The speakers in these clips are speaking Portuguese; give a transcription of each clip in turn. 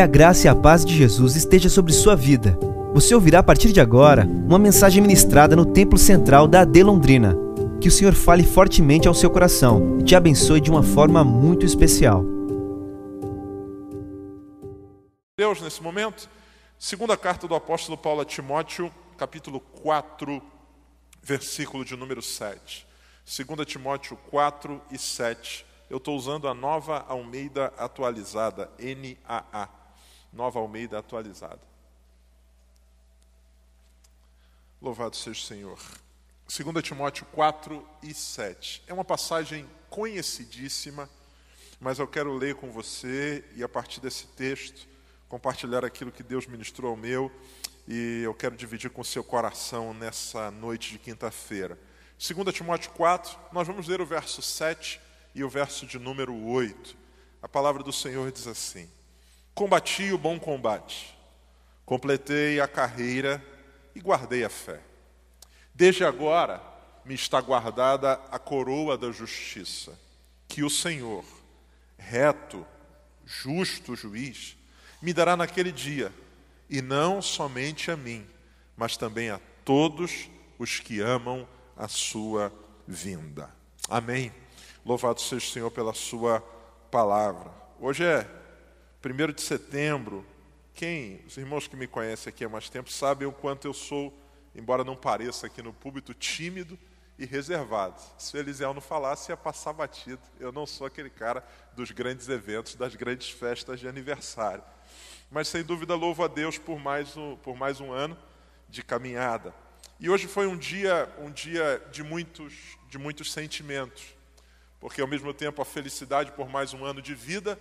Que a graça e a paz de Jesus esteja sobre sua vida. Você ouvirá a partir de agora uma mensagem ministrada no Templo Central da AD Londrina. Que o Senhor fale fortemente ao seu coração e te abençoe de uma forma muito especial. Deus, nesse momento, segunda carta do apóstolo Paulo a Timóteo, capítulo 4, versículo de número 7. 2 Timóteo 4 e 7. Eu estou usando a nova Almeida atualizada, NAA. Nova Almeida atualizada. Louvado seja o Senhor. 2 Timóteo 4 e 7. É uma passagem conhecidíssima, mas eu quero ler com você e a partir desse texto compartilhar aquilo que Deus ministrou ao meu e eu quero dividir com o seu coração nessa noite de quinta-feira. 2 Timóteo 4, nós vamos ler o verso 7 e o verso de número 8. A palavra do Senhor diz assim: Combati o bom combate, completei a carreira e guardei a fé. Desde agora me está guardada a coroa da justiça, que o Senhor, reto, justo juiz, me dará naquele dia, e não somente a mim, mas também a todos os que amam a sua vinda. Amém. Louvado seja o Senhor pela sua palavra. Hoje é 1 de setembro. Quem, os irmãos que me conhecem aqui há mais tempo, sabem o quanto eu sou, embora não pareça aqui no púlpito, tímido e reservado. Se o Eliseu não falasse, ia passar batido. Eu não sou aquele cara dos grandes eventos, das grandes festas de aniversário. Mas sem dúvida louvo a Deus por mais um, por mais um ano de caminhada. E hoje foi um dia, um dia de muitos, de muitos sentimentos, porque ao mesmo tempo a felicidade por mais um ano de vida,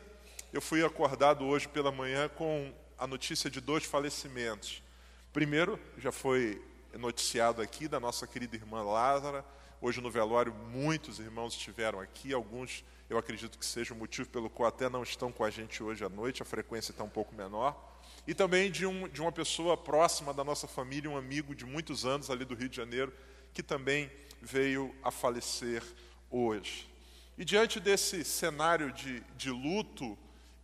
eu fui acordado hoje pela manhã com a notícia de dois falecimentos. Primeiro, já foi noticiado aqui da nossa querida irmã Lázara. Hoje no velório muitos irmãos estiveram aqui, alguns eu acredito que seja o motivo pelo qual até não estão com a gente hoje à noite, a frequência está um pouco menor e também de, um, de uma pessoa próxima da nossa família, um amigo de muitos anos ali do Rio de Janeiro, que também veio a falecer hoje. E diante desse cenário de, de luto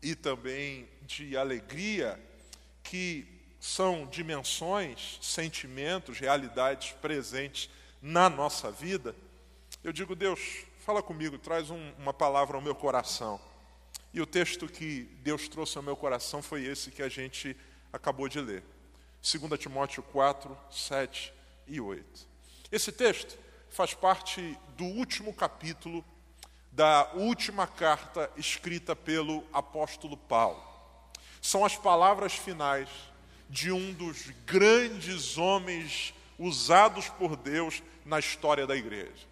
e também de alegria, que são dimensões, sentimentos, realidades presentes na nossa vida, eu digo, Deus, fala comigo, traz um, uma palavra ao meu coração e o texto que Deus trouxe ao meu coração foi esse que a gente acabou de ler. 2 Timóteo 4, 7 e 8. Esse texto faz parte do último capítulo da última carta escrita pelo apóstolo Paulo. São as palavras finais de um dos grandes homens usados por Deus na história da igreja.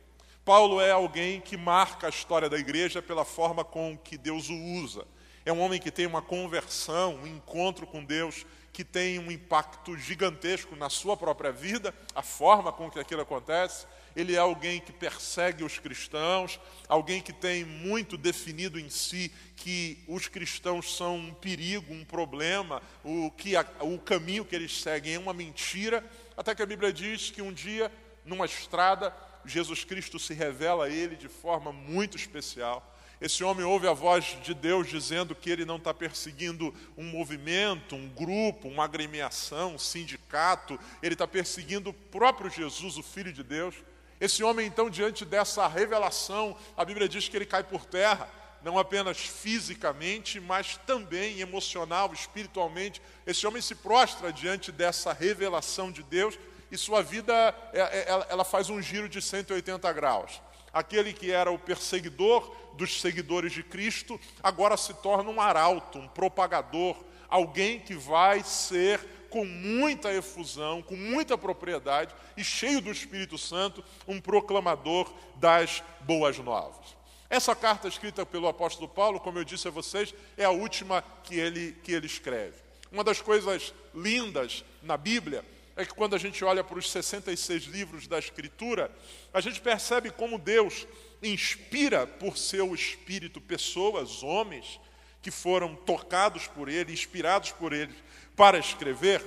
Paulo é alguém que marca a história da igreja pela forma com que Deus o usa. É um homem que tem uma conversão, um encontro com Deus que tem um impacto gigantesco na sua própria vida, a forma com que aquilo acontece. Ele é alguém que persegue os cristãos, alguém que tem muito definido em si que os cristãos são um perigo, um problema, o, que a, o caminho que eles seguem é uma mentira, até que a Bíblia diz que um dia, numa estrada, Jesus Cristo se revela a ele de forma muito especial. Esse homem ouve a voz de Deus dizendo que ele não está perseguindo um movimento, um grupo, uma agremiação, um sindicato, ele está perseguindo o próprio Jesus, o Filho de Deus. Esse homem, então, diante dessa revelação, a Bíblia diz que ele cai por terra, não apenas fisicamente, mas também emocional, espiritualmente. Esse homem se prostra diante dessa revelação de Deus e sua vida é, é, ela faz um giro de 180 graus. Aquele que era o perseguidor dos seguidores de Cristo, agora se torna um arauto, um propagador, alguém que vai ser com muita efusão, com muita propriedade e cheio do Espírito Santo, um proclamador das boas novas. Essa carta escrita pelo apóstolo Paulo, como eu disse a vocês, é a última que ele, que ele escreve. Uma das coisas lindas na Bíblia é que quando a gente olha para os 66 livros da Escritura, a gente percebe como Deus inspira por seu espírito pessoas, homens, que foram tocados por Ele, inspirados por Ele para escrever.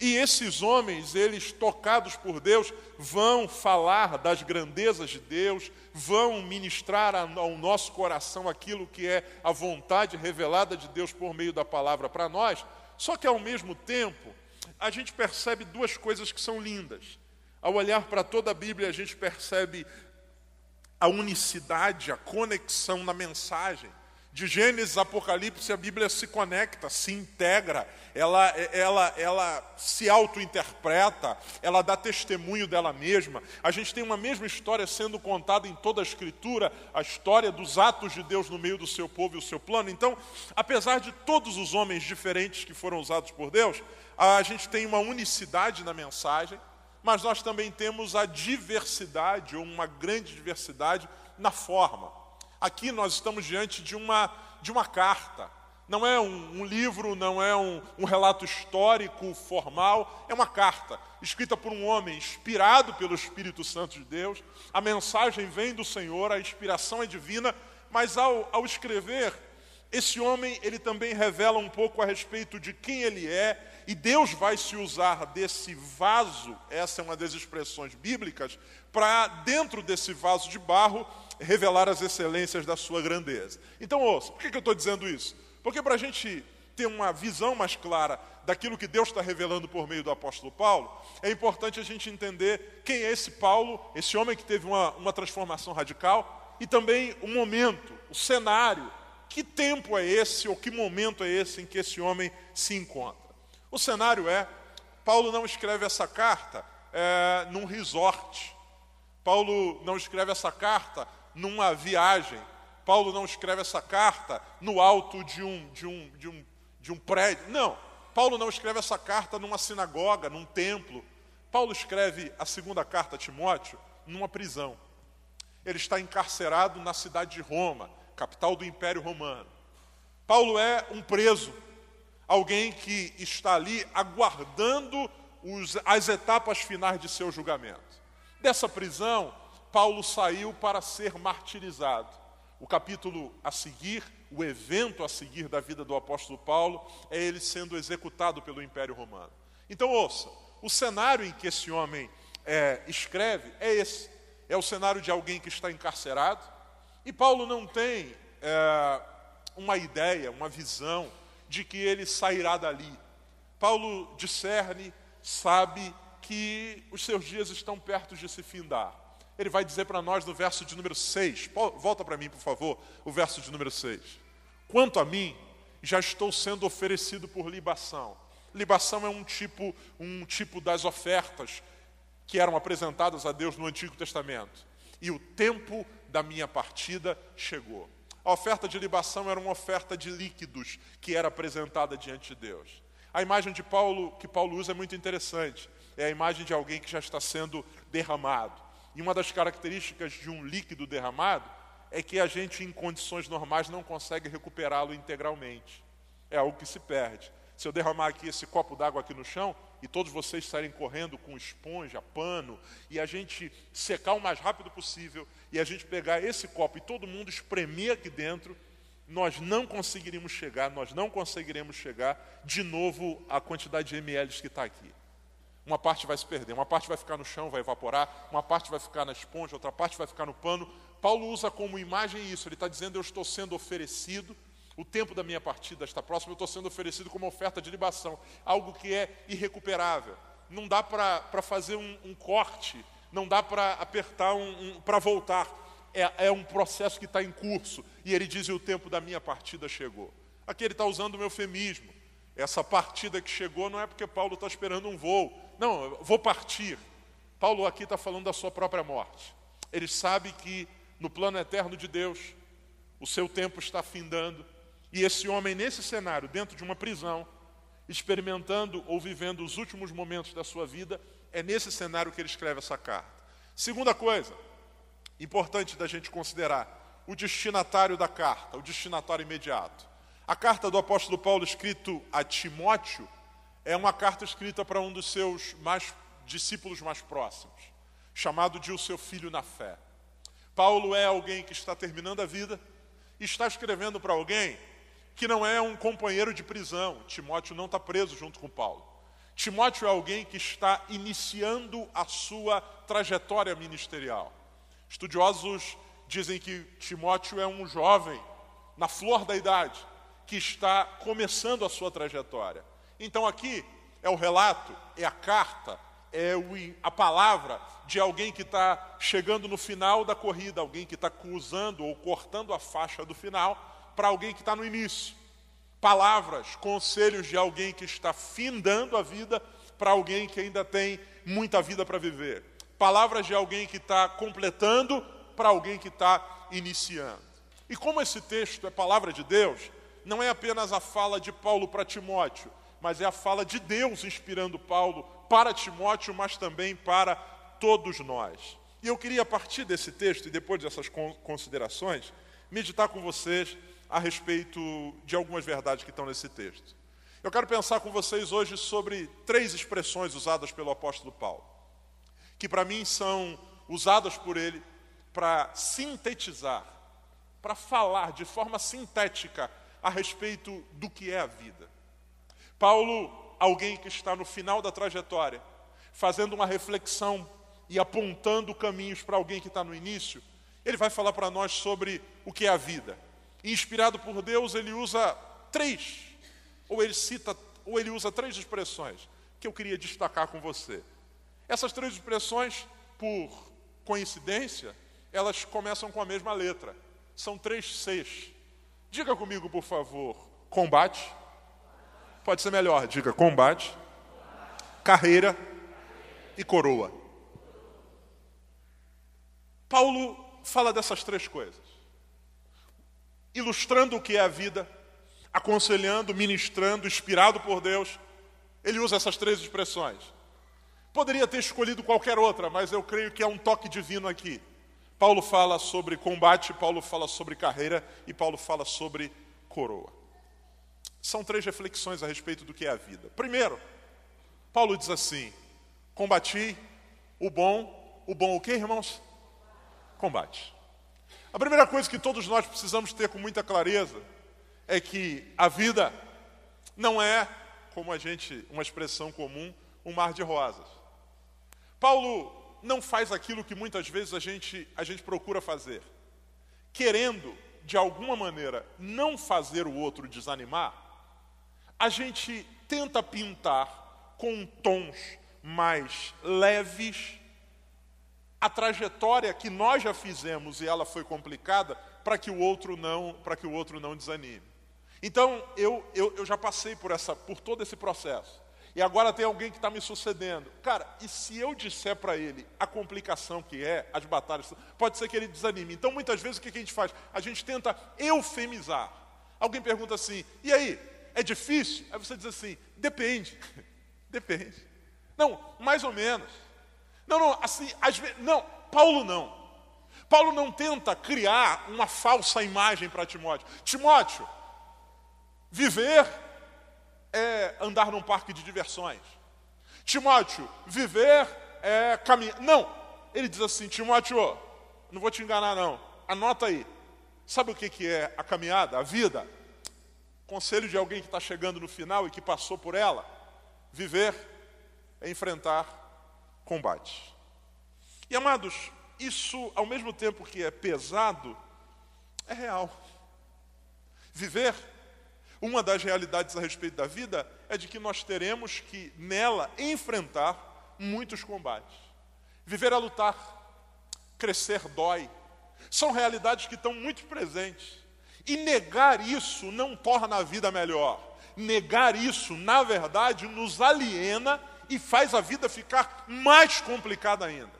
E esses homens, eles tocados por Deus, vão falar das grandezas de Deus, vão ministrar ao nosso coração aquilo que é a vontade revelada de Deus por meio da palavra para nós. Só que ao mesmo tempo, a gente percebe duas coisas que são lindas. Ao olhar para toda a Bíblia, a gente percebe a unicidade, a conexão na mensagem. De Gênesis Apocalipse, a Bíblia se conecta, se integra, ela, ela, ela se auto-interpreta, ela dá testemunho dela mesma. A gente tem uma mesma história sendo contada em toda a Escritura, a história dos atos de Deus no meio do seu povo e o seu plano. Então, apesar de todos os homens diferentes que foram usados por Deus, a gente tem uma unicidade na mensagem, mas nós também temos a diversidade, ou uma grande diversidade, na forma. Aqui nós estamos diante de uma, de uma carta. Não é um, um livro, não é um, um relato histórico formal, é uma carta escrita por um homem inspirado pelo Espírito Santo de Deus. A mensagem vem do Senhor, a inspiração é divina, mas ao, ao escrever, esse homem ele também revela um pouco a respeito de quem ele é, e Deus vai se usar desse vaso, essa é uma das expressões bíblicas, para dentro desse vaso de barro revelar as excelências da sua grandeza. Então, ouça, por que eu estou dizendo isso? Porque para a gente ter uma visão mais clara daquilo que Deus está revelando por meio do apóstolo Paulo, é importante a gente entender quem é esse Paulo, esse homem que teve uma, uma transformação radical, e também o momento, o cenário, que tempo é esse ou que momento é esse em que esse homem se encontra. O cenário é: Paulo não escreve essa carta é, num resort, Paulo não escreve essa carta numa viagem. Paulo não escreve essa carta no alto de um, de um, de um, de um prédio. Não. Paulo não escreve essa carta numa sinagoga, num templo. Paulo escreve a segunda carta a Timóteo numa prisão. Ele está encarcerado na cidade de Roma, capital do Império Romano. Paulo é um preso, alguém que está ali aguardando os, as etapas finais de seu julgamento. Dessa prisão, Paulo saiu para ser martirizado. O capítulo a seguir, o evento a seguir da vida do apóstolo Paulo, é ele sendo executado pelo Império Romano. Então, ouça: o cenário em que esse homem é, escreve é esse. É o cenário de alguém que está encarcerado. E Paulo não tem é, uma ideia, uma visão de que ele sairá dali. Paulo discerne, sabe que os seus dias estão perto de se findar ele vai dizer para nós no verso de número 6. Volta para mim, por favor, o verso de número 6. Quanto a mim, já estou sendo oferecido por libação. Libação é um tipo, um tipo das ofertas que eram apresentadas a Deus no Antigo Testamento. E o tempo da minha partida chegou. A oferta de libação era uma oferta de líquidos que era apresentada diante de Deus. A imagem de Paulo que Paulo usa é muito interessante. É a imagem de alguém que já está sendo derramado. E uma das características de um líquido derramado é que a gente, em condições normais, não consegue recuperá-lo integralmente. É algo que se perde. Se eu derramar aqui esse copo d'água aqui no chão e todos vocês saírem correndo com esponja, pano, e a gente secar o mais rápido possível, e a gente pegar esse copo e todo mundo espremer aqui dentro, nós não conseguiríamos chegar, nós não conseguiremos chegar de novo à quantidade de ml que está aqui. Uma parte vai se perder, uma parte vai ficar no chão, vai evaporar, uma parte vai ficar na esponja, outra parte vai ficar no pano. Paulo usa como imagem isso, ele está dizendo: Eu estou sendo oferecido, o tempo da minha partida está próximo, eu estou sendo oferecido como oferta de libação, algo que é irrecuperável. Não dá para fazer um, um, corte, não dá para apertar um, um para voltar. É, é um processo que está em curso. E ele diz: O tempo da minha partida chegou. Aqui ele está usando o eufemismo. Essa partida que chegou não é porque Paulo está esperando um voo. Não, vou partir. Paulo aqui está falando da sua própria morte. Ele sabe que no plano eterno de Deus, o seu tempo está findando. E esse homem, nesse cenário, dentro de uma prisão, experimentando ou vivendo os últimos momentos da sua vida, é nesse cenário que ele escreve essa carta. Segunda coisa, importante da gente considerar, o destinatário da carta, o destinatário imediato. A carta do apóstolo Paulo, escrito a Timóteo, é uma carta escrita para um dos seus mais, discípulos mais próximos, chamado de o seu filho na fé. Paulo é alguém que está terminando a vida e está escrevendo para alguém que não é um companheiro de prisão. Timóteo não está preso junto com Paulo. Timóteo é alguém que está iniciando a sua trajetória ministerial. Estudiosos dizem que Timóteo é um jovem, na flor da idade, que está começando a sua trajetória. Então aqui é o relato, é a carta, é a palavra de alguém que está chegando no final da corrida, alguém que está cruzando ou cortando a faixa do final, para alguém que está no início. Palavras, conselhos de alguém que está findando a vida para alguém que ainda tem muita vida para viver. Palavras de alguém que está completando para alguém que está iniciando. E como esse texto é palavra de Deus, não é apenas a fala de Paulo para Timóteo, mas é a fala de Deus inspirando Paulo para Timóteo, mas também para todos nós. E eu queria, a partir desse texto e depois dessas considerações, meditar com vocês a respeito de algumas verdades que estão nesse texto. Eu quero pensar com vocês hoje sobre três expressões usadas pelo apóstolo Paulo, que para mim são usadas por ele para sintetizar, para falar de forma sintética a respeito do que é a vida. Paulo, alguém que está no final da trajetória, fazendo uma reflexão e apontando caminhos para alguém que está no início, ele vai falar para nós sobre o que é a vida. Inspirado por Deus, ele usa três, ou ele cita, ou ele usa três expressões que eu queria destacar com você. Essas três expressões, por coincidência, elas começam com a mesma letra. São três Cs. Diga comigo, por favor, combate. Pode ser melhor, diga combate, carreira e coroa. Paulo fala dessas três coisas, ilustrando o que é a vida, aconselhando, ministrando, inspirado por Deus. Ele usa essas três expressões. Poderia ter escolhido qualquer outra, mas eu creio que é um toque divino aqui. Paulo fala sobre combate, Paulo fala sobre carreira e Paulo fala sobre coroa. São três reflexões a respeito do que é a vida. Primeiro, Paulo diz assim: combati o bom, o bom o que, irmãos? Combate. A primeira coisa que todos nós precisamos ter com muita clareza é que a vida não é, como a gente, uma expressão comum, um mar de rosas. Paulo não faz aquilo que muitas vezes a gente, a gente procura fazer. Querendo, de alguma maneira, não fazer o outro desanimar, a gente tenta pintar com tons mais leves a trajetória que nós já fizemos e ela foi complicada para que o outro não para que o outro não desanime. Então eu, eu, eu já passei por essa por todo esse processo. E agora tem alguém que está me sucedendo. Cara, e se eu disser para ele a complicação que é, as batalhas, pode ser que ele desanime. Então, muitas vezes, o que a gente faz? A gente tenta eufemizar. Alguém pergunta assim, e aí, é difícil? Aí você diz assim, depende. depende. Não, mais ou menos. Não, não, assim, às vezes, não, Paulo não. Paulo não tenta criar uma falsa imagem para Timóteo. Timóteo, viver é andar num parque de diversões. Timóteo, viver é caminhar. Não, ele diz assim: Timóteo, não vou te enganar, não. Anota aí. Sabe o que, que é a caminhada, a vida? Conselho de alguém que está chegando no final e que passou por ela: viver é enfrentar combate. E amados, isso, ao mesmo tempo que é pesado, é real. Viver uma das realidades a respeito da vida é de que nós teremos que, nela, enfrentar muitos combates. Viver a lutar, crescer dói. São realidades que estão muito presentes. E negar isso não torna a vida melhor. Negar isso, na verdade, nos aliena e faz a vida ficar mais complicada ainda.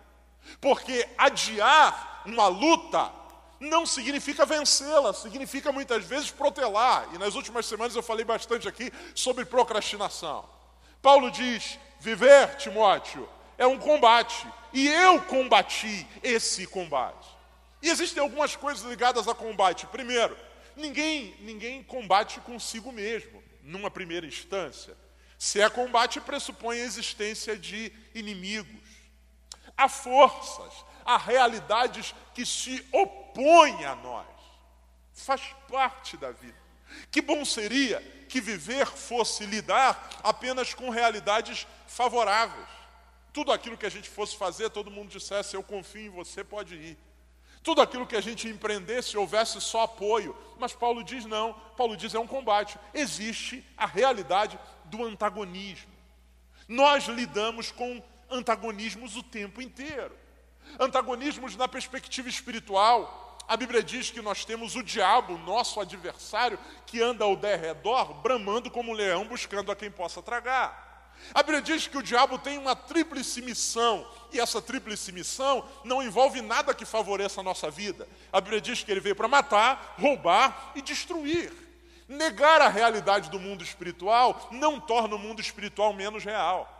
Porque adiar uma luta não significa vencê-la, significa muitas vezes protelar. E nas últimas semanas eu falei bastante aqui sobre procrastinação. Paulo diz: viver, Timóteo, é um combate, e eu combati esse combate. E existem algumas coisas ligadas a combate. Primeiro, ninguém, ninguém combate consigo mesmo, numa primeira instância. Se é combate, pressupõe a existência de inimigos. Há forças, há realidades que se opõem a nós. Faz parte da vida. Que bom seria que viver fosse lidar apenas com realidades favoráveis. Tudo aquilo que a gente fosse fazer, todo mundo dissesse: Eu confio em você, pode ir. Tudo aquilo que a gente empreendesse, houvesse só apoio. Mas Paulo diz: não. Paulo diz: é um combate. Existe a realidade do antagonismo. Nós lidamos com antagonismos o tempo inteiro. Antagonismos na perspectiva espiritual. A Bíblia diz que nós temos o diabo, nosso adversário, que anda ao derredor, bramando como um leão, buscando a quem possa tragar. A Bíblia diz que o diabo tem uma tríplice missão, e essa tríplice missão não envolve nada que favoreça a nossa vida. A Bíblia diz que ele veio para matar, roubar e destruir. Negar a realidade do mundo espiritual não torna o mundo espiritual menos real.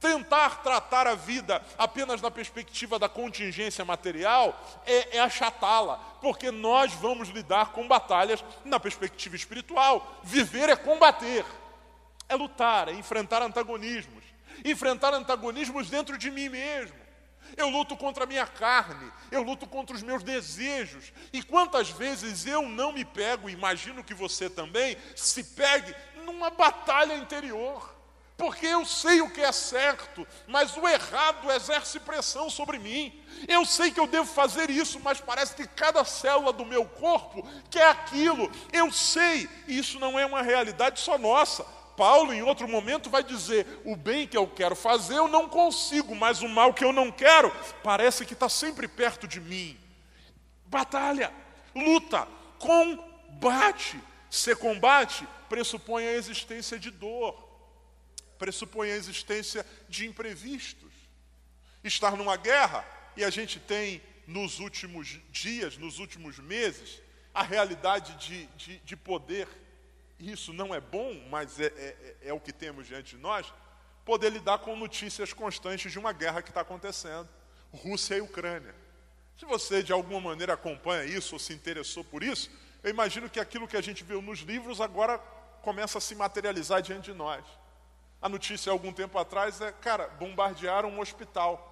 Tentar tratar a vida apenas na perspectiva da contingência material é, é achatá-la, porque nós vamos lidar com batalhas na perspectiva espiritual. Viver é combater, é lutar, é enfrentar antagonismos. Enfrentar antagonismos dentro de mim mesmo. Eu luto contra a minha carne, eu luto contra os meus desejos. E quantas vezes eu não me pego, imagino que você também, se pegue numa batalha interior porque eu sei o que é certo, mas o errado exerce pressão sobre mim. Eu sei que eu devo fazer isso, mas parece que cada célula do meu corpo quer aquilo. Eu sei, e isso não é uma realidade só nossa. Paulo, em outro momento, vai dizer: o bem que eu quero fazer eu não consigo, mas o mal que eu não quero parece que está sempre perto de mim. Batalha, luta, combate. Ser combate pressupõe a existência de dor pressupõe a existência de imprevistos. Estar numa guerra, e a gente tem nos últimos dias, nos últimos meses, a realidade de, de, de poder, isso não é bom, mas é, é, é, o que temos diante de nós, poder lidar com notícias constantes de uma guerra que está acontecendo Rússia e Ucrânia. Se você de alguma maneira acompanha isso ou se interessou por isso, eu imagino que aquilo que a gente viu nos livros agora começa a se materializar diante de nós. A notícia, algum tempo atrás, é, cara, bombardearam um hospital.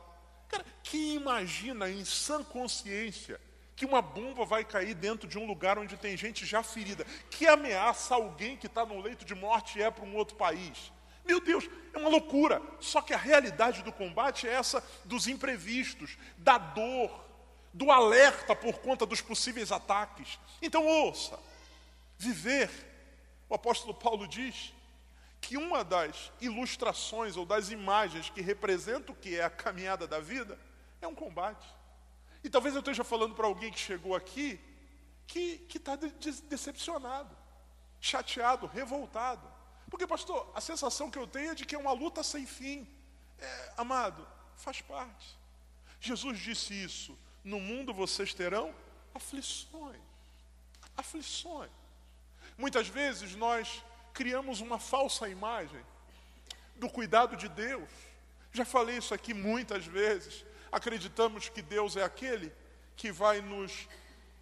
Cara, quem imagina em sã consciência que uma bomba vai cair dentro de um lugar onde tem gente já ferida? Que ameaça alguém que está no leito de morte e é para um outro país? Meu Deus, é uma loucura. Só que a realidade do combate é essa dos imprevistos, da dor, do alerta por conta dos possíveis ataques. Então ouça, viver, o apóstolo Paulo diz, que uma das ilustrações ou das imagens que representa o que é a caminhada da vida é um combate. E talvez eu esteja falando para alguém que chegou aqui que está de, de, decepcionado, chateado, revoltado. Porque, pastor, a sensação que eu tenho é de que é uma luta sem fim. É, amado, faz parte. Jesus disse isso: no mundo vocês terão aflições. Aflições. Muitas vezes nós criamos uma falsa imagem do cuidado de Deus. Já falei isso aqui muitas vezes. Acreditamos que Deus é aquele que vai nos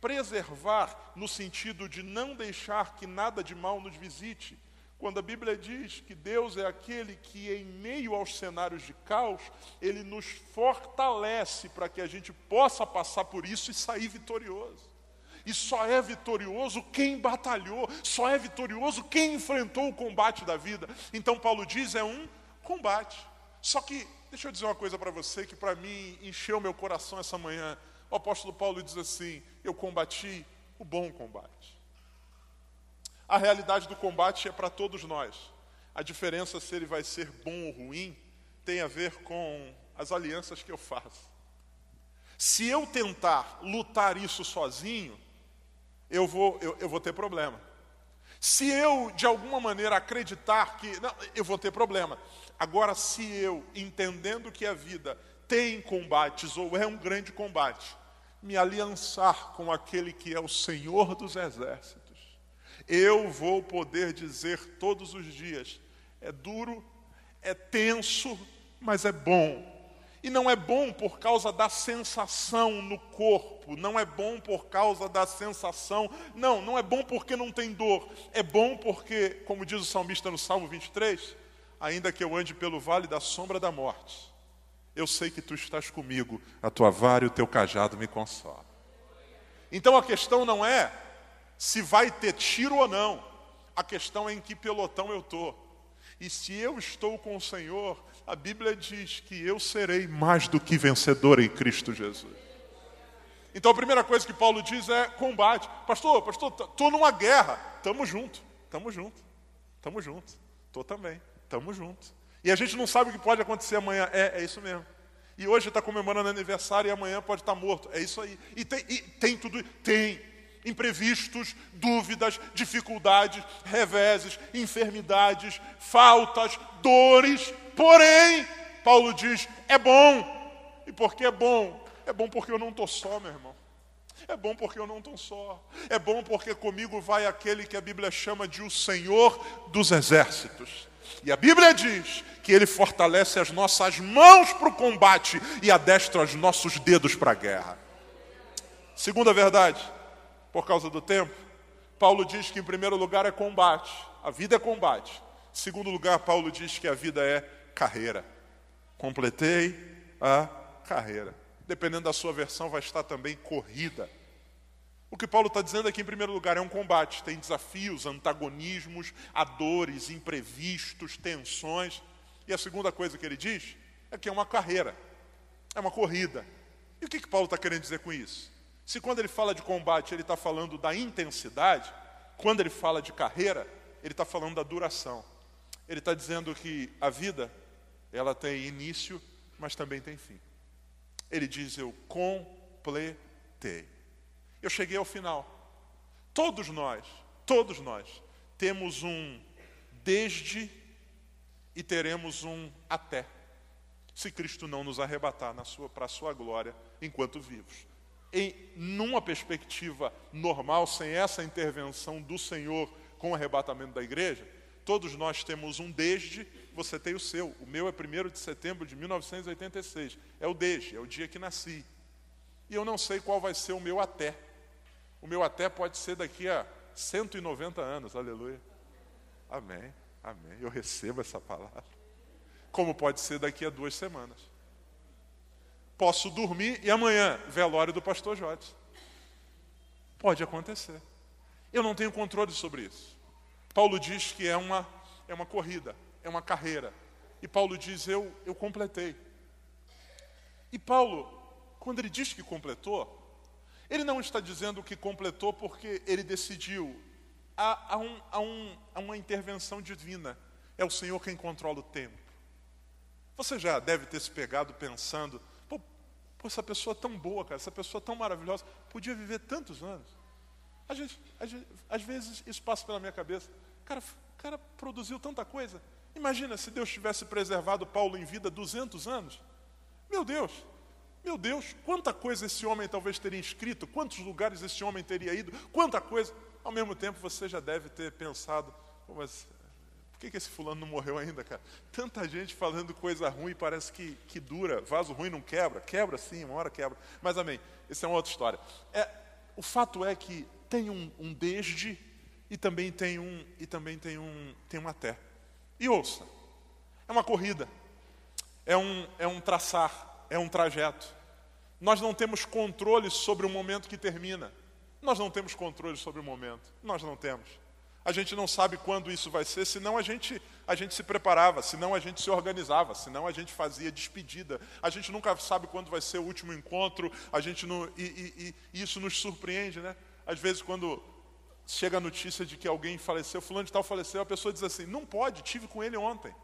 preservar no sentido de não deixar que nada de mal nos visite. Quando a Bíblia diz que Deus é aquele que, em meio aos cenários de caos, Ele nos fortalece para que a gente possa passar por isso e sair vitorioso. E só é vitorioso quem batalhou, só é vitorioso quem enfrentou o combate da vida. Então Paulo diz: é um combate. Só que, deixa eu dizer uma coisa para você que para mim encheu meu coração essa manhã. O apóstolo Paulo diz assim: Eu combati o bom combate. A realidade do combate é para todos nós. A diferença se ele vai ser bom ou ruim tem a ver com as alianças que eu faço. Se eu tentar lutar isso sozinho, eu vou, eu, eu vou ter problema. Se eu, de alguma maneira, acreditar que. Não, eu vou ter problema. Agora, se eu, entendendo que a vida tem combates, ou é um grande combate, me aliançar com aquele que é o Senhor dos exércitos, eu vou poder dizer todos os dias: é duro, é tenso, mas é bom. E não é bom por causa da sensação no corpo, não é bom por causa da sensação, não, não é bom porque não tem dor, é bom porque, como diz o salmista no Salmo 23, ainda que eu ande pelo vale da sombra da morte, eu sei que tu estás comigo, a tua vara e o teu cajado me consolam. Então a questão não é se vai ter tiro ou não, A questão é em que pelotão eu estou. E se eu estou com o Senhor, a Bíblia diz que eu serei mais do que vencedor em Cristo Jesus. Então a primeira coisa que Paulo diz é combate. Pastor, pastor, estou numa guerra. Tamo junto, tamo junto, tamo junto. Estou também, tamo junto. E a gente não sabe o que pode acontecer amanhã. É, é isso mesmo. E hoje está comemorando aniversário e amanhã pode estar tá morto. É isso aí. E tem, e tem tudo, tem imprevistos, dúvidas, dificuldades, reveses, enfermidades, faltas, dores. Porém, Paulo diz: é bom. E por que é bom? É bom porque eu não estou só, meu irmão. É bom porque eu não estou só. É bom porque comigo vai aquele que a Bíblia chama de o Senhor dos Exércitos. E a Bíblia diz que ele fortalece as nossas mãos para o combate e adestra os nossos dedos para a guerra. Segunda verdade, por causa do tempo, Paulo diz que em primeiro lugar é combate, a vida é combate. Em segundo lugar, Paulo diz que a vida é carreira. Completei a carreira. Dependendo da sua versão, vai estar também corrida. O que Paulo está dizendo aqui, em primeiro lugar, é um combate. Tem desafios, antagonismos, há dores, imprevistos, tensões. E a segunda coisa que ele diz é que é uma carreira, é uma corrida. E o que, que Paulo está querendo dizer com isso? Se quando ele fala de combate, ele está falando da intensidade, quando ele fala de carreira, ele está falando da duração. Ele está dizendo que a vida, ela tem início, mas também tem fim. Ele diz: Eu completei. Eu cheguei ao final. Todos nós, todos nós, temos um desde e teremos um até, se Cristo não nos arrebatar para a sua glória enquanto vivos em numa perspectiva normal, sem essa intervenção do Senhor com o arrebatamento da igreja, todos nós temos um desde, você tem o seu. O meu é 1 de setembro de 1986. É o desde, é o dia que nasci. E eu não sei qual vai ser o meu até. O meu até pode ser daqui a 190 anos, aleluia. Amém, amém. Eu recebo essa palavra. Como pode ser daqui a duas semanas. Posso dormir e amanhã, velório do pastor Jorge. Pode acontecer. Eu não tenho controle sobre isso. Paulo diz que é uma, é uma corrida, é uma carreira. E Paulo diz: eu, eu completei. E Paulo, quando ele diz que completou, ele não está dizendo que completou porque ele decidiu. Há, há, um, há, um, há uma intervenção divina. É o Senhor quem controla o tempo. Você já deve ter se pegado pensando Pô, essa pessoa tão boa, cara, essa pessoa tão maravilhosa, podia viver tantos anos. A gente, às vezes isso passa pela minha cabeça. Cara, cara produziu tanta coisa. Imagina se Deus tivesse preservado Paulo em vida 200 anos. Meu Deus, meu Deus, quanta coisa esse homem talvez teria escrito, quantos lugares esse homem teria ido, quanta coisa. Ao mesmo tempo você já deve ter pensado, mas por que, que esse fulano não morreu ainda, cara? Tanta gente falando coisa ruim, parece que, que dura. Vaso ruim não quebra. Quebra sim, uma hora quebra. Mas amém, isso é uma outra história. É, o fato é que tem um, um desde e também tem um e também tem um tem um até. E ouça, é uma corrida, é um, é um traçar, é um trajeto. Nós não temos controle sobre o momento que termina. Nós não temos controle sobre o momento. Nós não temos. A gente não sabe quando isso vai ser, senão a gente, a gente se preparava, senão a gente se organizava, senão a gente fazia despedida. A gente nunca sabe quando vai ser o último encontro, a gente não, e, e, e isso nos surpreende, né? Às vezes quando chega a notícia de que alguém faleceu, fulano de tal faleceu, a pessoa diz assim, não pode, tive com ele ontem.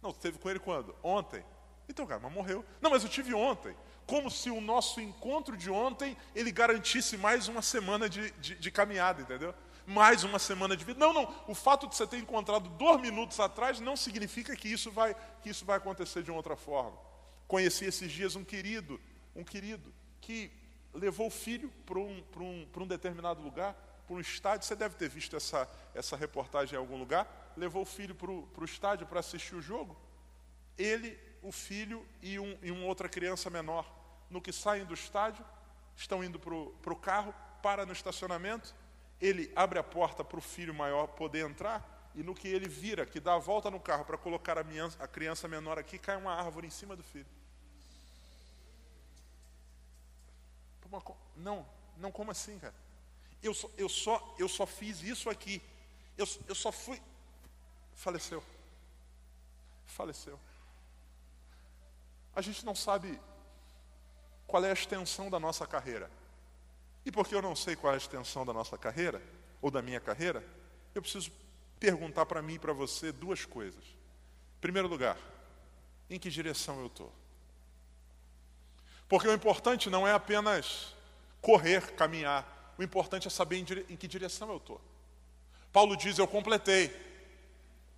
Não, teve com ele quando? Ontem. Então, cara, mas morreu. Não, mas eu tive ontem. Como se o nosso encontro de ontem, ele garantisse mais uma semana de, de, de caminhada, entendeu? mais uma semana de vida. Não, não. O fato de você ter encontrado dois minutos atrás não significa que isso vai, que isso vai acontecer de outra forma. Conheci esses dias um querido, um querido, que levou o filho para um, para um, para um determinado lugar, para um estádio. Você deve ter visto essa, essa reportagem em algum lugar. Levou o filho para o, para o estádio para assistir o jogo. Ele, o filho e, um, e uma outra criança menor. No que saem do estádio, estão indo para o, carro, para no estacionamento ele abre a porta para o filho maior poder entrar, e no que ele vira, que dá a volta no carro para colocar a, minha, a criança menor aqui, cai uma árvore em cima do filho. Não, não, como assim, cara? Eu só, eu só, eu só fiz isso aqui. Eu, eu só fui. Faleceu. Faleceu. A gente não sabe qual é a extensão da nossa carreira. E porque eu não sei qual é a extensão da nossa carreira, ou da minha carreira, eu preciso perguntar para mim e para você duas coisas. Em primeiro lugar, em que direção eu estou? Porque o importante não é apenas correr, caminhar, o importante é saber em, em que direção eu estou. Paulo diz: Eu completei.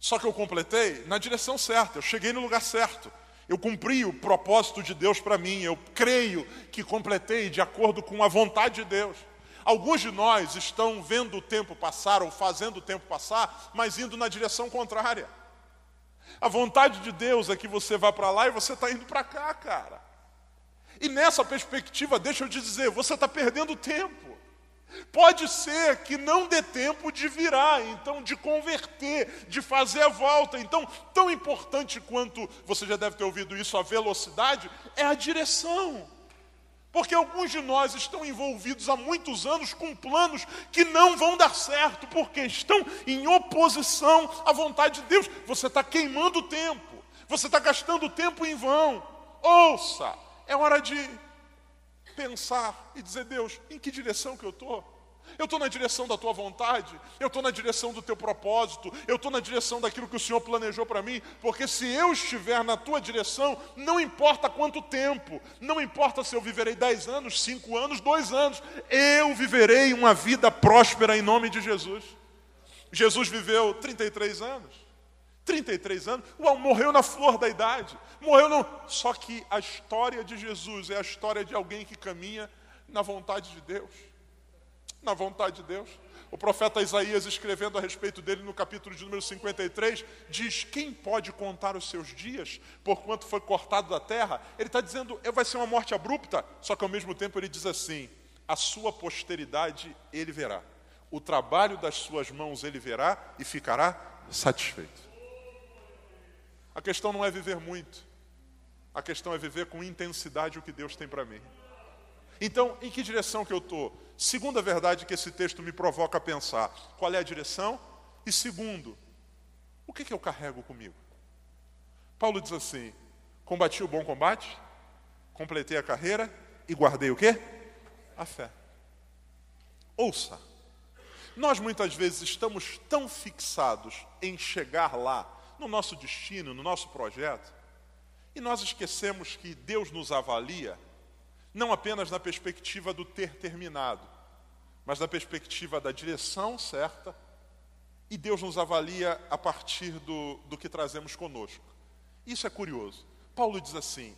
Só que eu completei na direção certa, eu cheguei no lugar certo. Eu cumpri o propósito de Deus para mim, eu creio que completei de acordo com a vontade de Deus. Alguns de nós estão vendo o tempo passar ou fazendo o tempo passar, mas indo na direção contrária. A vontade de Deus é que você vá para lá e você está indo para cá, cara. E nessa perspectiva, deixa eu te dizer, você está perdendo tempo. Pode ser que não dê tempo de virar, então de converter, de fazer a volta. Então, tão importante quanto você já deve ter ouvido isso, a velocidade, é a direção. Porque alguns de nós estão envolvidos há muitos anos com planos que não vão dar certo, porque estão em oposição à vontade de Deus. Você está queimando tempo, você está gastando tempo em vão. Ouça, é hora de pensar e dizer, Deus, em que direção que eu estou? Eu estou na direção da tua vontade, eu estou na direção do teu propósito, eu estou na direção daquilo que o Senhor planejou para mim, porque se eu estiver na tua direção, não importa quanto tempo, não importa se eu viverei dez anos, cinco anos, dois anos, eu viverei uma vida próspera em nome de Jesus. Jesus viveu 33 anos. 33 anos, uau, morreu na flor da idade, morreu não. Só que a história de Jesus é a história de alguém que caminha na vontade de Deus. Na vontade de Deus. O profeta Isaías, escrevendo a respeito dele no capítulo de número 53, diz: Quem pode contar os seus dias, porquanto foi cortado da terra? Ele está dizendo, vai ser uma morte abrupta, só que ao mesmo tempo ele diz assim: A sua posteridade ele verá, o trabalho das suas mãos ele verá e ficará satisfeito. A questão não é viver muito. A questão é viver com intensidade o que Deus tem para mim. Então, em que direção que eu estou? Segunda verdade que esse texto me provoca a pensar. Qual é a direção? E segundo, o que, que eu carrego comigo? Paulo diz assim, combati o bom combate, completei a carreira e guardei o quê? A fé. Ouça, nós muitas vezes estamos tão fixados em chegar lá, no nosso destino, no nosso projeto. E nós esquecemos que Deus nos avalia não apenas na perspectiva do ter terminado, mas na perspectiva da direção certa, e Deus nos avalia a partir do, do que trazemos conosco. Isso é curioso. Paulo diz assim: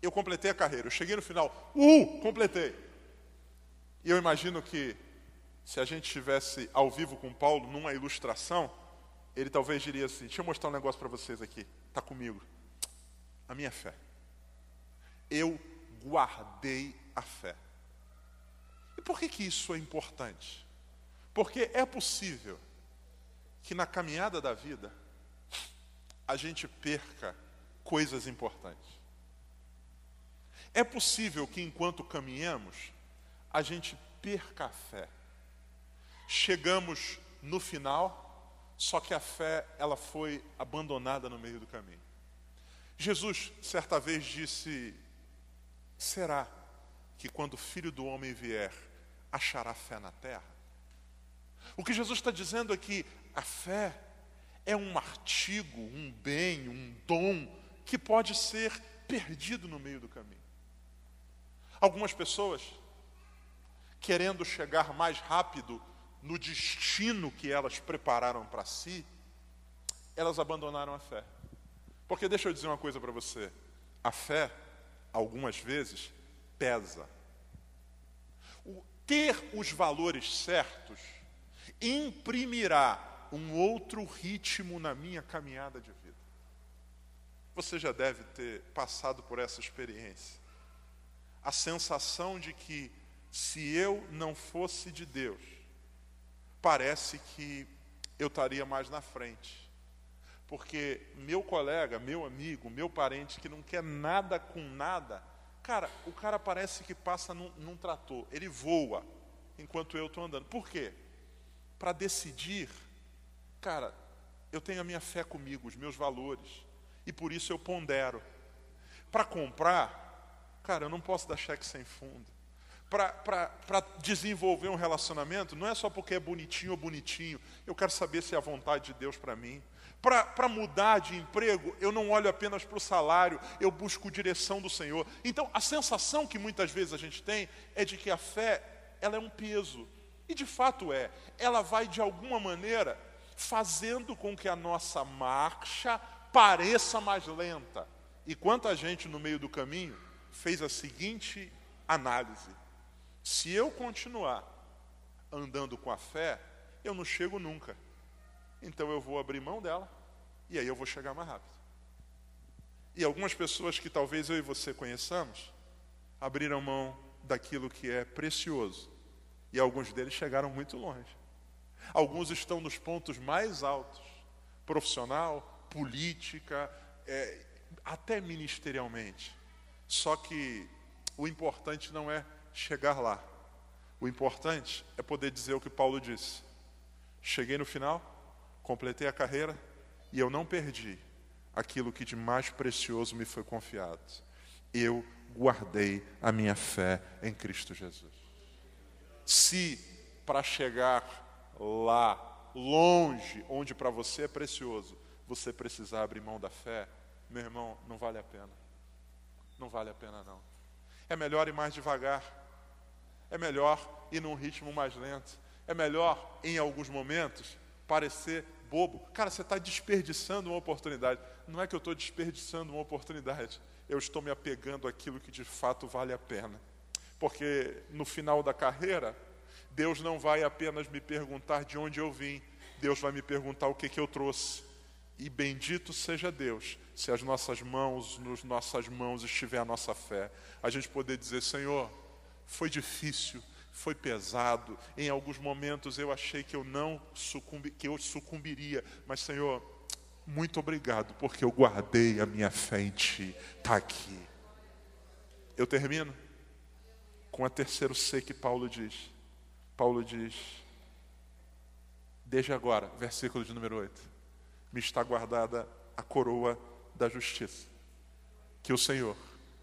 Eu completei a carreira, eu cheguei no final, uh, completei. E eu imagino que, se a gente estivesse ao vivo com Paulo, numa ilustração, ele talvez diria assim: Deixa eu mostrar um negócio para vocês aqui. Está comigo. A minha fé. Eu guardei a fé. E por que, que isso é importante? Porque é possível que na caminhada da vida a gente perca coisas importantes. É possível que enquanto caminhamos a gente perca a fé. Chegamos no final só que a fé, ela foi abandonada no meio do caminho. Jesus, certa vez, disse: Será que quando o filho do homem vier, achará fé na terra? O que Jesus está dizendo é que a fé é um artigo, um bem, um dom que pode ser perdido no meio do caminho. Algumas pessoas, querendo chegar mais rápido no destino que elas prepararam para si, elas abandonaram a fé. Porque deixa eu dizer uma coisa para você: a fé, algumas vezes, pesa. O ter os valores certos imprimirá um outro ritmo na minha caminhada de vida. Você já deve ter passado por essa experiência. A sensação de que se eu não fosse de Deus, parece que eu estaria mais na frente. Porque meu colega, meu amigo, meu parente que não quer nada com nada, cara, o cara parece que passa num, num trator, ele voa enquanto eu estou andando. Por quê? Para decidir cara, eu tenho a minha fé comigo, os meus valores, e por isso eu pondero. Para comprar, cara, eu não posso dar cheque sem fundo. Para desenvolver um relacionamento, não é só porque é bonitinho ou bonitinho, eu quero saber se é a vontade de Deus para mim. Para mudar de emprego, eu não olho apenas para o salário, eu busco direção do Senhor. Então, a sensação que muitas vezes a gente tem é de que a fé, ela é um peso. E de fato é. Ela vai, de alguma maneira, fazendo com que a nossa marcha pareça mais lenta. E quanta gente no meio do caminho fez a seguinte análise: se eu continuar andando com a fé, eu não chego nunca então eu vou abrir mão dela e aí eu vou chegar mais rápido. E algumas pessoas que talvez eu e você conheçamos abriram mão daquilo que é precioso e alguns deles chegaram muito longe. Alguns estão nos pontos mais altos, profissional, política, é, até ministerialmente. Só que o importante não é chegar lá. O importante é poder dizer o que Paulo disse. Cheguei no final, completei a carreira e eu não perdi aquilo que de mais precioso me foi confiado. Eu guardei a minha fé em Cristo Jesus. Se para chegar lá, longe, onde para você é precioso, você precisar abrir mão da fé, meu irmão, não vale a pena. Não vale a pena não. É melhor ir mais devagar. É melhor ir num ritmo mais lento. É melhor, em alguns momentos, parecer bobo. Cara, você está desperdiçando uma oportunidade. Não é que eu estou desperdiçando uma oportunidade. Eu estou me apegando àquilo que de fato vale a pena. Porque no final da carreira, Deus não vai apenas me perguntar de onde eu vim, Deus vai me perguntar o que, que eu trouxe. E bendito seja Deus, se as nossas mãos, nas nossas mãos estiver a nossa fé, a gente poder dizer, Senhor, foi difícil, foi pesado. Em alguns momentos eu achei que eu não sucumbi, que eu sucumbiria, mas Senhor, muito obrigado porque eu guardei a minha fé em Ti. Está aqui. Eu termino com a terceiro C que Paulo diz. Paulo diz: Desde agora, versículo de número 8, me está guardada a coroa da justiça, que o Senhor,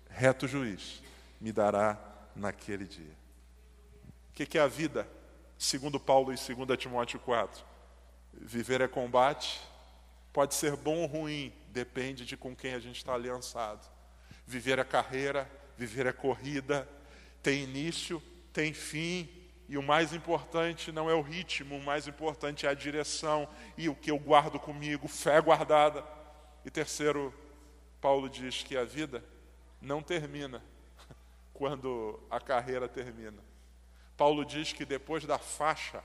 reto juiz, me dará naquele dia. O que é a vida? Segundo Paulo e 2 Timóteo 4. Viver é combate, pode ser bom ou ruim, depende de com quem a gente está aliançado. Viver é carreira, viver é corrida, tem início, tem fim, e o mais importante não é o ritmo, o mais importante é a direção e o que eu guardo comigo, fé guardada. E terceiro, Paulo diz que a vida não termina quando a carreira termina. Paulo diz que depois da faixa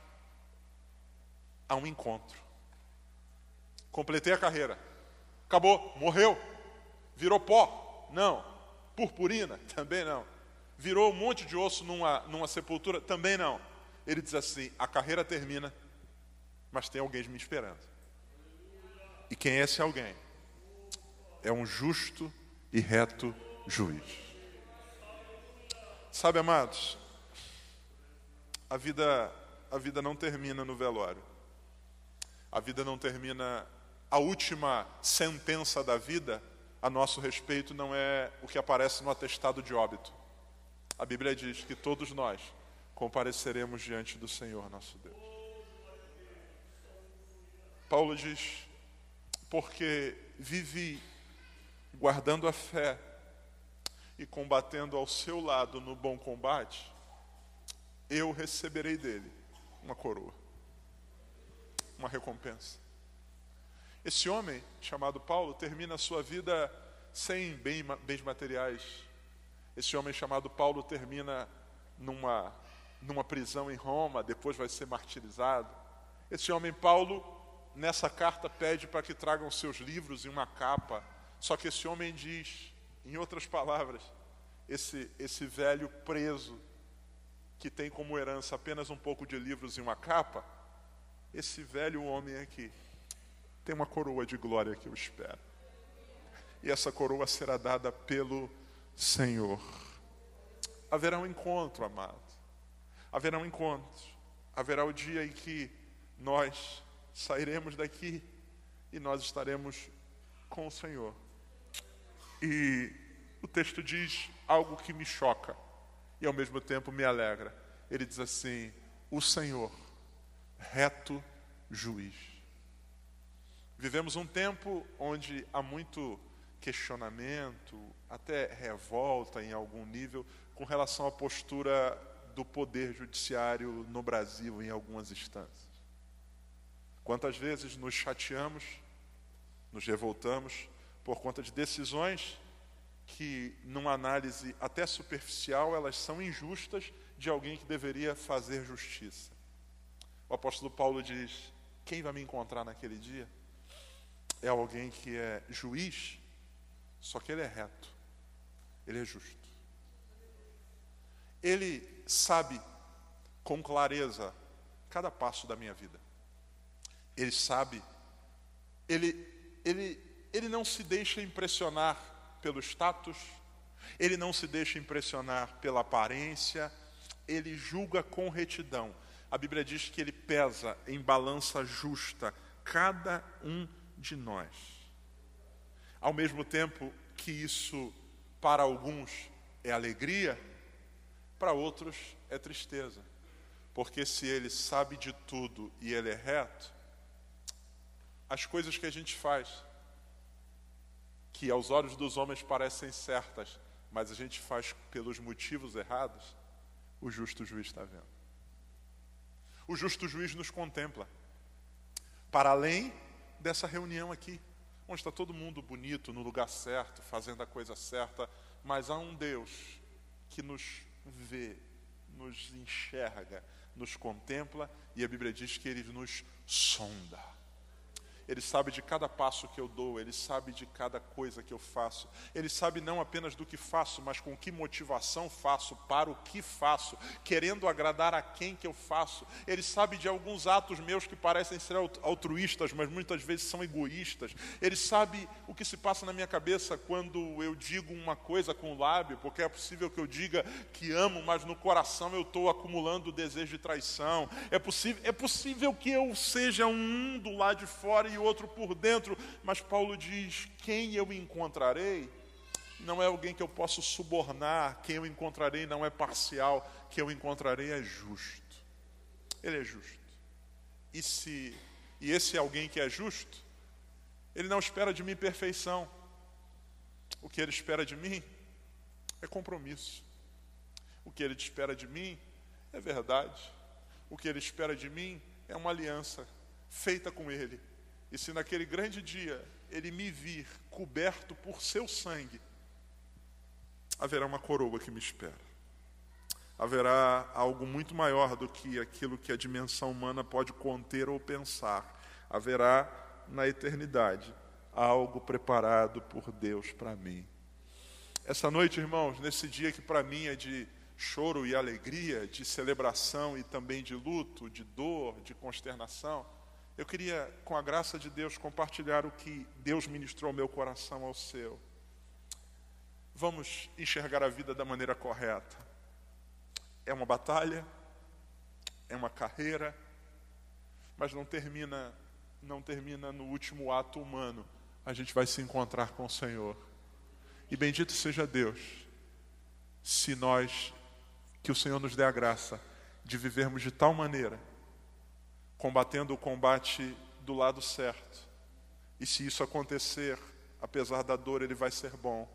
há um encontro. Completei a carreira. Acabou, morreu. Virou pó? Não. Purpurina? Também não. Virou um monte de osso numa, numa sepultura? Também não. Ele diz assim: a carreira termina, mas tem alguém me esperando. E quem é esse alguém? É um justo e reto juiz. Sabe, amados, a vida, a vida não termina no velório. A vida não termina. A última sentença da vida a nosso respeito não é o que aparece no atestado de óbito. A Bíblia diz que todos nós compareceremos diante do Senhor nosso Deus. Paulo diz: porque vivi guardando a fé e combatendo ao seu lado no bom combate, eu receberei dele uma coroa, uma recompensa. Esse homem, chamado Paulo, termina a sua vida sem bens materiais. Esse homem, chamado Paulo, termina numa, numa prisão em Roma, depois vai ser martirizado. Esse homem, Paulo, nessa carta pede para que tragam seus livros em uma capa. Só que esse homem diz, em outras palavras, esse, esse velho preso que tem como herança apenas um pouco de livros e uma capa, esse velho homem aqui tem uma coroa de glória que eu espero. E essa coroa será dada pelo Senhor. Haverá um encontro, amado. Haverá um encontro. Haverá o dia em que nós sairemos daqui e nós estaremos com o Senhor. E o texto diz algo que me choca e ao mesmo tempo me alegra. Ele diz assim: O Senhor, reto juiz. Vivemos um tempo onde há muito questionamento, até revolta em algum nível, com relação à postura do poder judiciário no Brasil em algumas instâncias. Quantas vezes nos chateamos, nos revoltamos por conta de decisões que, numa análise até superficial, elas são injustas de alguém que deveria fazer justiça. O apóstolo Paulo diz: Quem vai me encontrar naquele dia? É alguém que é juiz, só que ele é reto, ele é justo. Ele sabe com clareza cada passo da minha vida. Ele sabe, ele, ele, ele não se deixa impressionar pelo status, ele não se deixa impressionar pela aparência, ele julga com retidão. A Bíblia diz que ele pesa em balança justa cada um de nós. Ao mesmo tempo que isso, para alguns, é alegria, para outros é tristeza. Porque se ele sabe de tudo e ele é reto, as coisas que a gente faz, que aos olhos dos homens parecem certas, mas a gente faz pelos motivos errados, o justo juiz está vendo. O justo juiz nos contempla. Para além dessa reunião aqui, onde está todo mundo bonito, no lugar certo, fazendo a coisa certa, mas há um Deus que nos vê, nos enxerga, nos contempla e a Bíblia diz que ele nos sonda. Ele sabe de cada passo que eu dou, Ele sabe de cada coisa que eu faço. Ele sabe não apenas do que faço, mas com que motivação faço, para o que faço, querendo agradar a quem que eu faço. Ele sabe de alguns atos meus que parecem ser altruístas, mas muitas vezes são egoístas. Ele sabe o que se passa na minha cabeça quando eu digo uma coisa com o lábio, porque é possível que eu diga que amo, mas no coração eu estou acumulando o desejo de traição. É possível, é possível que eu seja um do lado de fora e e outro por dentro, mas Paulo diz: quem eu encontrarei não é alguém que eu posso subornar, quem eu encontrarei não é parcial, quem eu encontrarei é justo. Ele é justo. E se e esse alguém que é justo, ele não espera de mim perfeição. O que ele espera de mim é compromisso. O que ele espera de mim é verdade. O que ele espera de mim é uma aliança feita com ele e se naquele grande dia ele me vir coberto por seu sangue, haverá uma coroa que me espera. Haverá algo muito maior do que aquilo que a dimensão humana pode conter ou pensar. Haverá na eternidade algo preparado por Deus para mim. Essa noite, irmãos, nesse dia que para mim é de choro e alegria, de celebração e também de luto, de dor, de consternação, eu queria, com a graça de Deus, compartilhar o que Deus ministrou ao meu coração ao seu. Vamos enxergar a vida da maneira correta. É uma batalha, é uma carreira, mas não termina, não termina no último ato humano. A gente vai se encontrar com o Senhor. E bendito seja Deus, se nós, que o Senhor nos dê a graça de vivermos de tal maneira combatendo o combate do lado certo. E se isso acontecer, apesar da dor, ele vai ser bom.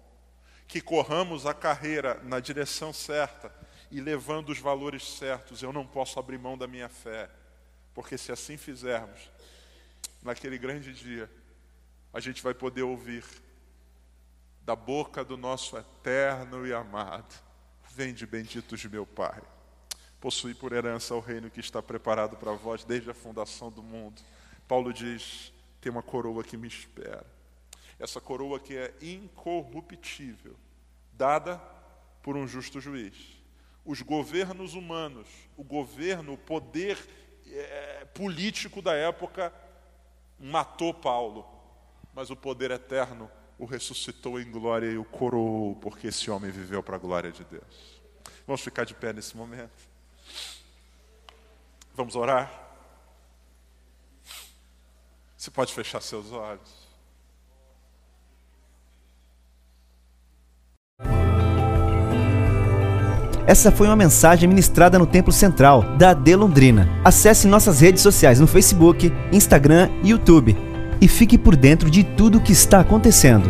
Que corramos a carreira na direção certa e levando os valores certos. Eu não posso abrir mão da minha fé, porque se assim fizermos, naquele grande dia, a gente vai poder ouvir da boca do nosso eterno e amado: benditos de meu Pai possui por herança o reino que está preparado para vós desde a fundação do mundo. Paulo diz: tem uma coroa que me espera. Essa coroa que é incorruptível, dada por um justo juiz. Os governos humanos, o governo, o poder é, político da época matou Paulo, mas o poder eterno o ressuscitou em glória e o coroou, porque esse homem viveu para a glória de Deus. Vamos ficar de pé nesse momento. Vamos orar? Você pode fechar seus olhos. Essa foi uma mensagem ministrada no Templo Central da AD Londrina. Acesse nossas redes sociais no Facebook, Instagram e YouTube e fique por dentro de tudo o que está acontecendo.